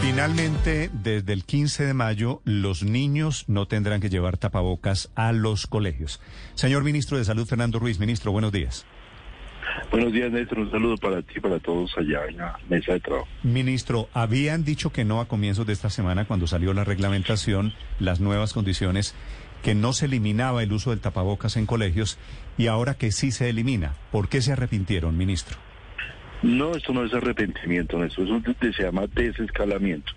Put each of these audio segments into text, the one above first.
Finalmente, desde el 15 de mayo, los niños no tendrán que llevar tapabocas a los colegios. Señor Ministro de Salud, Fernando Ruiz. Ministro, buenos días. Buenos días, Néstor. Un saludo para ti y para todos allá en la mesa de trabajo. Ministro, habían dicho que no a comienzos de esta semana cuando salió la reglamentación, las nuevas condiciones, que no se eliminaba el uso del tapabocas en colegios y ahora que sí se elimina. ¿Por qué se arrepintieron, ministro? No, esto no es arrepentimiento, Néstor. Es un se llama desescalamiento.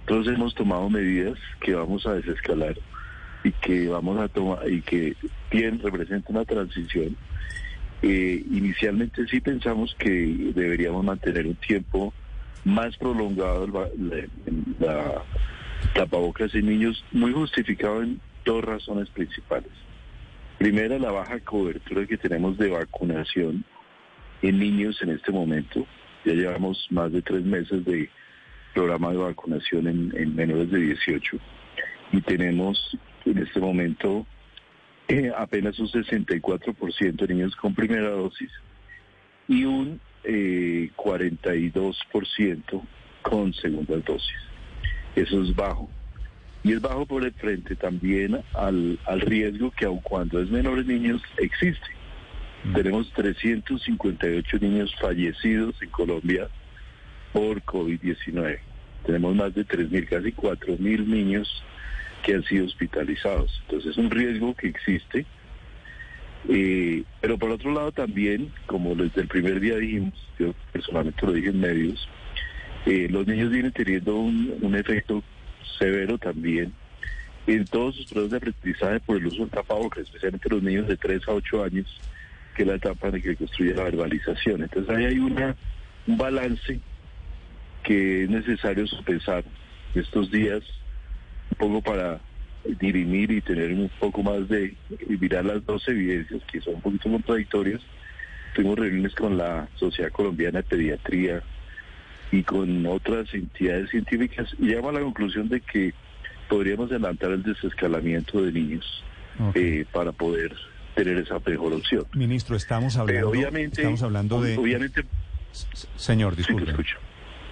Entonces hemos tomado medidas que vamos a desescalar y que vamos a tomar y que bien representa una transición. Eh, inicialmente sí pensamos que deberíamos mantener un tiempo más prolongado la, la, la tapabocas en niños, muy justificado en dos razones principales. Primera, la baja cobertura que tenemos de vacunación en niños en este momento. Ya llevamos más de tres meses de programa de vacunación en, en menores de 18 y tenemos en este momento eh, apenas un 64% de niños con primera dosis y un eh, 42% con segunda dosis. Eso es bajo. Y es bajo por el frente también al, al riesgo que aun cuando es menores niños existe. Tenemos 358 niños fallecidos en Colombia por COVID-19. Tenemos más de 3.000, casi 4.000 niños que han sido hospitalizados. Entonces es un riesgo que existe. Eh, pero por otro lado también, como desde el primer día dijimos, yo personalmente lo dije en medios, eh, los niños vienen teniendo un, efecto severo también en todos sus pruebas de aprendizaje por el uso del tapabocas, especialmente los niños de 3 a 8 años, que es la etapa en la que construye la verbalización. Entonces ahí hay una, un balance que es necesario sopesar estos días, un poco para dirimir y tener un poco más de, y mirar las dos evidencias que son un poquito contradictorias. Tuvimos reuniones con la Sociedad Colombiana de Pediatría y con otras entidades científicas y llegamos a la conclusión de que podríamos adelantar el desescalamiento de niños Okay. eh, para poder tener esa mejor opción. Ministro, estamos Pero hablando, obviamente, estamos hablando de... obviamente, Señor, sí disculpe. escucho.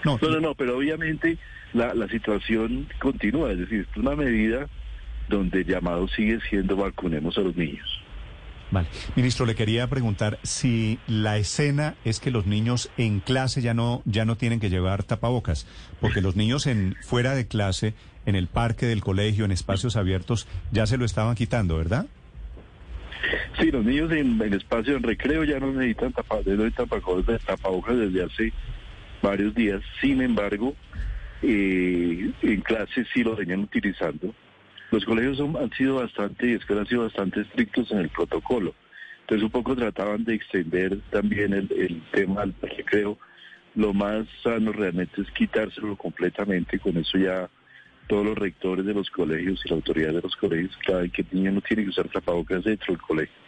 No, No, no, no, pero obviamente la, la situación continúa, es decir, es una medida donde el llamado sigue siendo vacunemos a los niños. Vale. Ministro, le quería preguntar si la escena es que los niños en clase ya no, ya no tienen que llevar tapabocas, porque los niños en, fuera de clase, en el parque del colegio, en espacios abiertos, ya se lo estaban quitando, ¿verdad? Sí, los niños en, en espacio en recreo ya no necesitan tapa- tapabocas, tapabocas desde hace varios días. Sin embargo, eh, en clase sí lo venían utilizando. Los colegios han sido bastante, y escuelas han sido bastante estrictos en el protocolo. Entonces un poco trataban de extender también el, el tema al recreo. Lo más sano realmente es quitárselo completamente. Con eso ya todos los rectores de los colegios y la autoridad de los colegios saben que el niño no tiene que usar tapabocas dentro del colegio.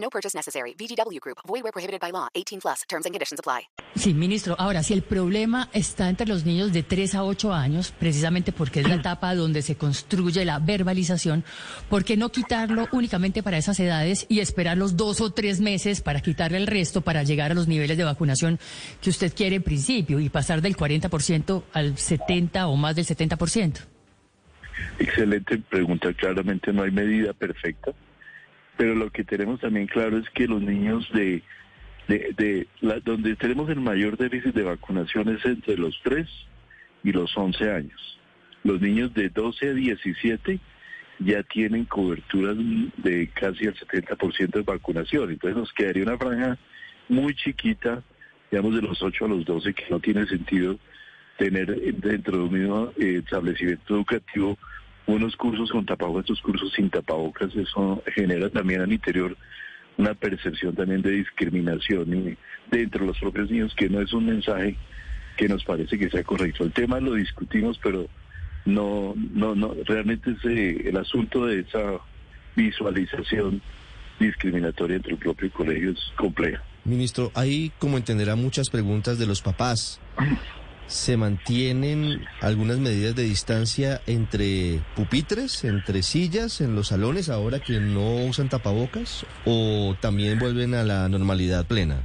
No purchase necessary. VGW Group. Void where prohibited by law. 18 plus. Terms and conditions apply. Sí, ministro. Ahora, si el problema está entre los niños de 3 a 8 años, precisamente porque es la etapa donde se construye la verbalización, ¿por qué no quitarlo únicamente para esas edades y esperar los dos o tres meses para quitarle el resto para llegar a los niveles de vacunación que usted quiere en principio y pasar del 40% al 70% o más del 70%? Excelente pregunta. Claramente no hay medida perfecta, pero lo que tenemos también claro es que los niños de, de, de la- donde tenemos el mayor déficit de vacunación es entre los 3 y los 11 años. Los niños de 12 a 17 ya tienen coberturas de casi el 70% de vacunación. Entonces nos quedaría una franja muy chiquita, digamos de los 8 a los 12, que no tiene sentido tener dentro de un mismo eh, establecimiento educativo unos cursos con tapabocas, estos cursos sin tapabocas. Eso genera también al interior una percepción también de discriminación y dentro de los propios niños, que no es un mensaje que nos parece que sea correcto. El tema lo discutimos, pero no, no, no, realmente es el asunto de esa visualización discriminatoria entre el propio colegio es compleja. Ministro, hay, como entenderá, muchas preguntas de los papás. ¿Se mantienen algunas medidas de distancia entre pupitres, entre sillas, en los salones ahora que no usan tapabocas? ¿O también vuelven a la normalidad plena?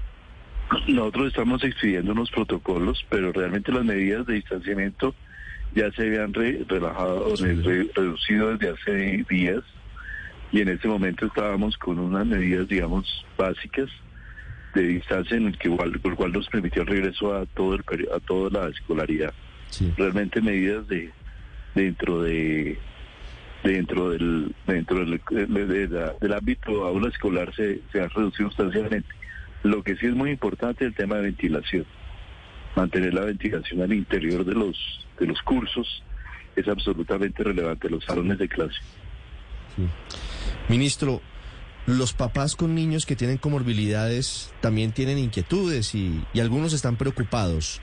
Nosotros estamos expidiendo unos protocolos, pero realmente las medidas de distanciamiento ya se habían relajado, reducido desde hace días y en este momento estábamos con unas medidas, digamos, básicas de distancia en el que igual, por cual nos permitió el regreso a todo el a toda la escolaridad. Realmente medidas de dentro de dentro del dentro del, del ámbito aula escolar se, se ha reducido sustancialmente. Lo que sí es muy importante es el tema de ventilación. Mantener la ventilación al interior de los de los cursos es absolutamente relevante, los salones de clase. Ministro, los papás con niños que tienen comorbilidades también tienen inquietudes y, algunos están preocupados.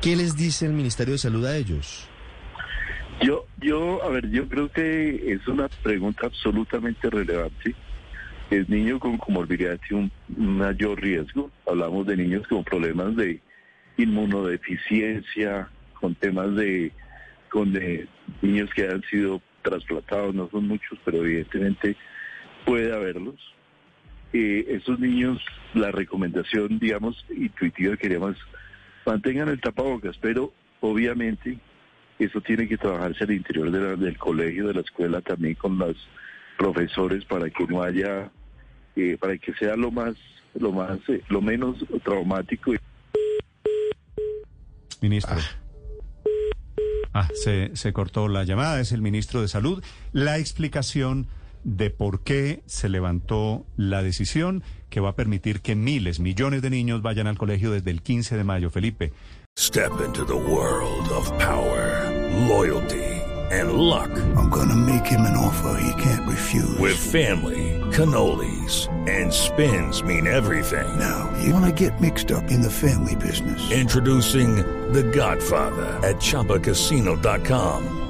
¿Qué les dice el Ministerio de Salud a ellos? Yo, yo, a ver, yo creo que es una pregunta absolutamente relevante. El niño con comorbilidad tiene un mayor riesgo. Hablamos de niños con problemas de inmunodeficiencia, con temas de, con de niños que han sido trasplantados, no son muchos, pero evidentemente puede haberlos. Eh, estos niños, la recomendación, digamos, intuitiva que queremos, mantengan el tapabocas, pero obviamente eso tiene que trabajarse al interior del colegio, de la escuela, también con los profesores para que no haya, eh, para que sea lo más, lo más, eh, lo menos traumático. Ministro. Ah, se, se cortó la llamada, es el ministro de Salud. La explicación de por qué se levantó la decisión que va a permitir que miles, millones de niños vayan al colegio desde el 15 de mayo. Felipe. Step into the world of power, loyalty and luck. I'm gonna make him an offer he can't refuse. With family, cannolis and spins mean everything. Now, you wanna get mixed up in the family business. Introducing The Godfather at chapacasino.com.